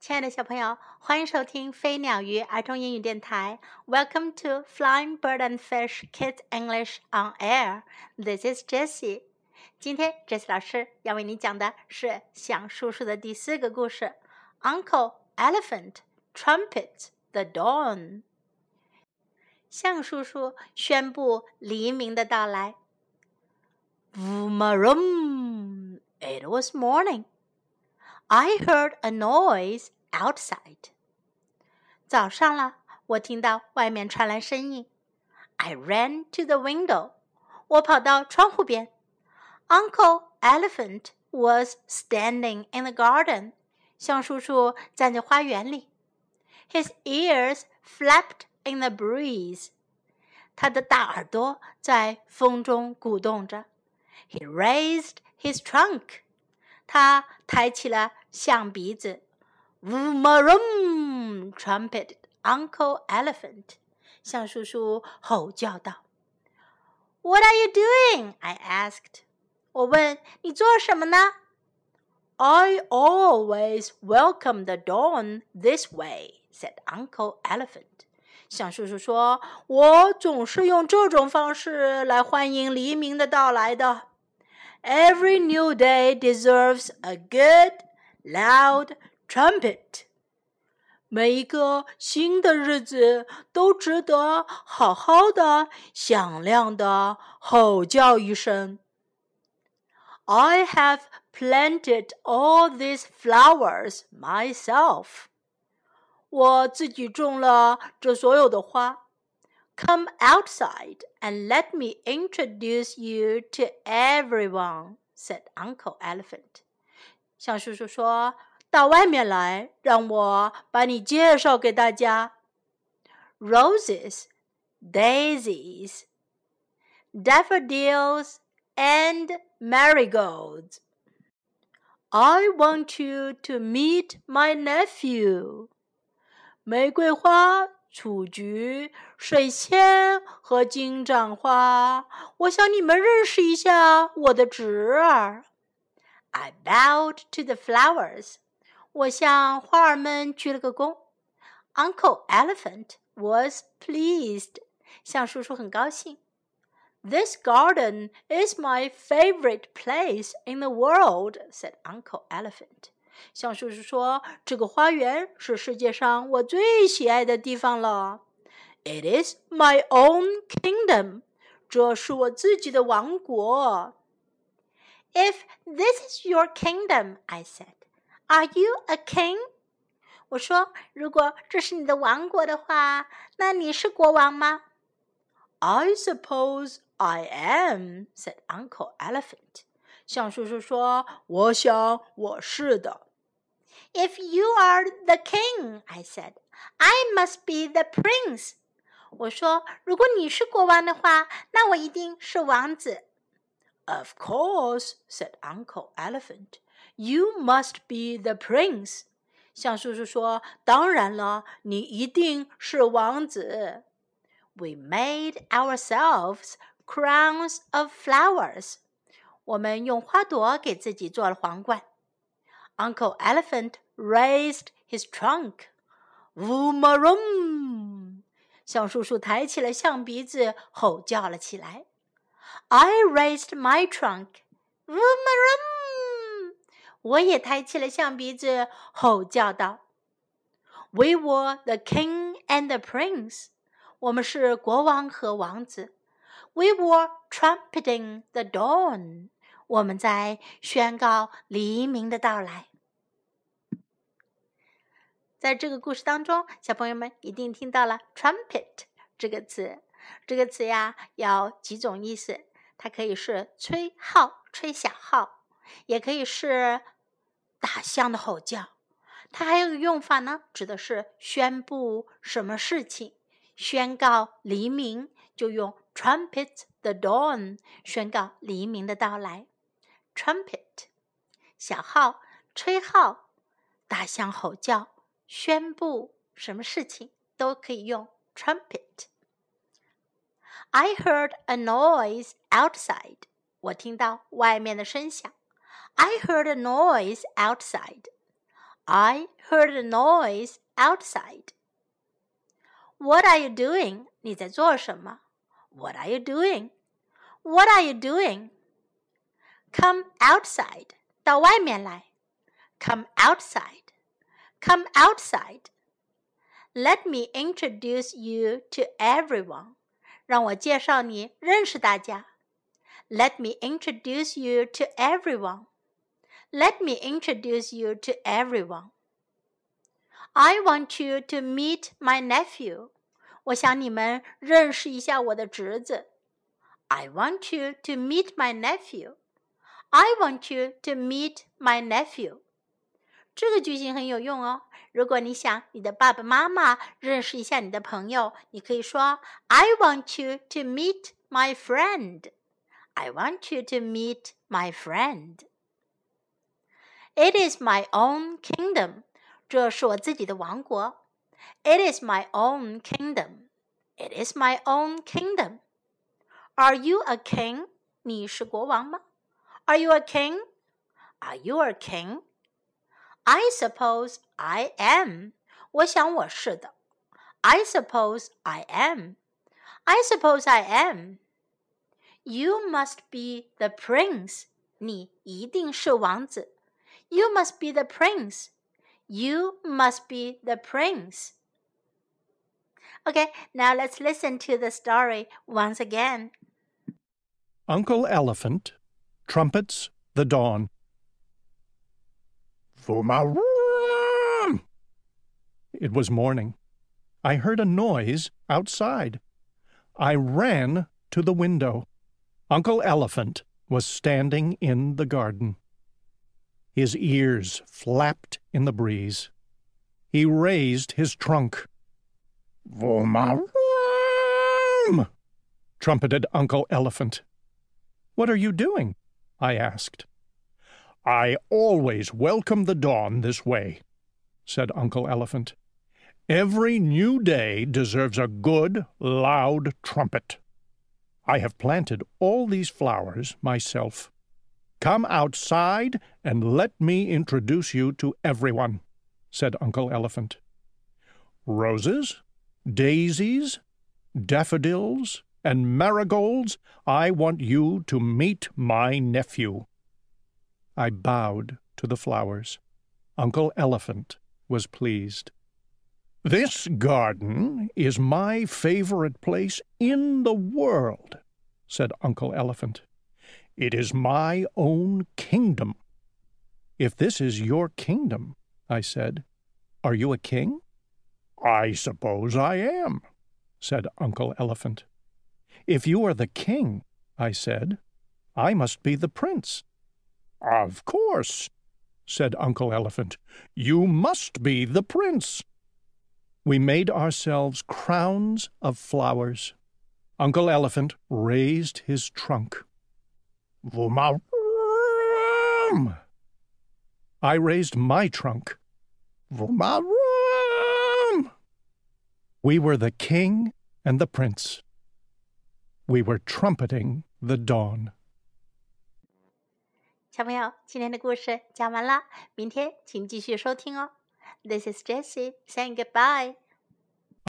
亲爱的小朋友，欢迎收听飞鸟鱼儿童英语电台。Welcome to Flying Bird and Fish Kids English on Air. This is Jessie. 今天 Jessie 老师要为你讲的是《象叔叔》的第四个故事，《Uncle Elephant Trumpets the Dawn》。象叔叔宣布黎明的到来。Vroom, it was morning. I heard a noise outside. 早上了，我听到外面传来声音。I ran to the window. 我跑到窗户边。Uncle Elephant was standing in the garden. 象叔叔站在花园里。His ears flapped in the breeze. 他的大耳朵在风中鼓动着。He raised his trunk. 他抬起了象鼻子，Vroom! trumpeted Uncle Elephant，象叔叔吼叫道。What are you doing? I asked. 我问你做什么呢？I always welcome the dawn this way, said Uncle Elephant. 象叔叔说：“我总是用这种方式来欢迎黎明的到来的。” Every new day deserves a good, loud trumpet. 每一个新的日子都值得好好的、响亮的吼叫一声。I have planted all these flowers myself. 我自己种了这所有的花。 Come outside and let me introduce you to everyone," said Uncle Elephant. 象叔叔说：“到外面来，让我把你介绍给大家。” Roses, daisies, daffodils, and marigolds. I want you to meet my nephew. 玫瑰花雏菊、水仙和金盏花，我向你们认识一下我的侄儿。I bowed to the flowers. 我向花儿们鞠了个躬。Uncle Elephant was pleased. 象叔叔很高兴。This garden is my favorite place in the world, said Uncle Elephant. 象叔叔说：“这个花园是世界上我最喜爱的地方了。It is my own kingdom，这是我自己的王国。If this is your kingdom, I said, are you a king？我说，如果这是你的王国的话，那你是国王吗？I suppose I am," said Uncle Elephant. 象叔叔说：“我想我是的。” ” If you are the king, I said, I must be the prince. 我说，如果你是国王的话，那我一定是王子。Of course, said Uncle Elephant, you must be the prince. 象叔叔说：“当然了，你一定是王子。” We made ourselves crowns of flowers. 我们用花朵给自己做了皇冠。 Uncle Elephant raised his trunk. Voomarum! 象叔叔抬起了象鼻子，吼叫了起来。I raised my trunk. Voomarum! 我也抬起了象鼻子，吼叫道。We were the king and the prince. 我们是国王和王子。We were trumpeting the dawn. 我们在宣告黎明的到来。 在这个故事当中，小朋友们一定听到了 “trumpet” 这个词。这个词呀，有几种意思。它可以是吹号、吹小号，也可以是大象的吼叫。它还有个用法呢，指的是宣布什么事情，宣告黎明，就用 “trumpet the dawn” 宣告黎明的到来。trumpet 小号、吹号、大象吼叫。宣布什么事情都可以用 trumpet。I heard a noise outside。我听到外面的声响。I heard a noise outside。 I heard a noise outside. What are you doing? 你在做什么？What are you doing? What are you doing? Come outside. 到外面来。Come outside. Come outside. Let me introduce you to everyone. 让我介绍你认识大家。Let me introduce you to everyone. Let me introduce you to everyone. I want you to meet my nephew. 我想你们认识一下我的侄子。I want you to meet my nephew. I want you to meet my nephew. 这个句型很有用哦。如果你想你的爸爸妈妈认识一下你的朋友，你可以说 I want you to meet my friend. I want you to meet my friend. It is my own kingdom. 这是我自己的王国。It is my own kingdom. It is my own kingdom. Are you a king? 你是国王吗？Are you a king? Are you a king? I suppose I am. 我想我是的。I suppose I am. I suppose I am. You must be the prince. 你一定是王子。You must be the prince. You must be the prince. Okay, now let's listen to the story once again. Uncle Elephant trumpets the dawn. Vroom! It was morning. I heard a noise outside. I ran to the window. Uncle Elephant was standing in the garden. His ears flapped in the breeze. He raised his trunk. Vroom! trumpeted Uncle Elephant. What are you doing? I asked. I always welcome the dawn this way, said Uncle Elephant. Every new day deserves a good, loud trumpet. I have planted all these flowers myself. Come outside and let me introduce you to everyone, said Uncle Elephant. Roses, daisies, daffodils, and marigolds, I want you to meet my nephew. I bowed to the flowers. Uncle Elephant was pleased. This garden is my favorite place in the world, said Uncle Elephant. It is my own kingdom. If this is your kingdom, I said, are you a king? I suppose I am, said Uncle Elephant. If you are the king, I said, I must be the prince. Of course, said Uncle Elephant. You must be the prince. We made ourselves crowns of flowers. Uncle Elephant raised his trunk. Vumarum! I raised my trunk. Vumarum! We were the king and the prince. We were trumpeting the dawn. 小朋友，今天的故事讲完了，明天请继续收听哦。This is Jessie saying goodbye.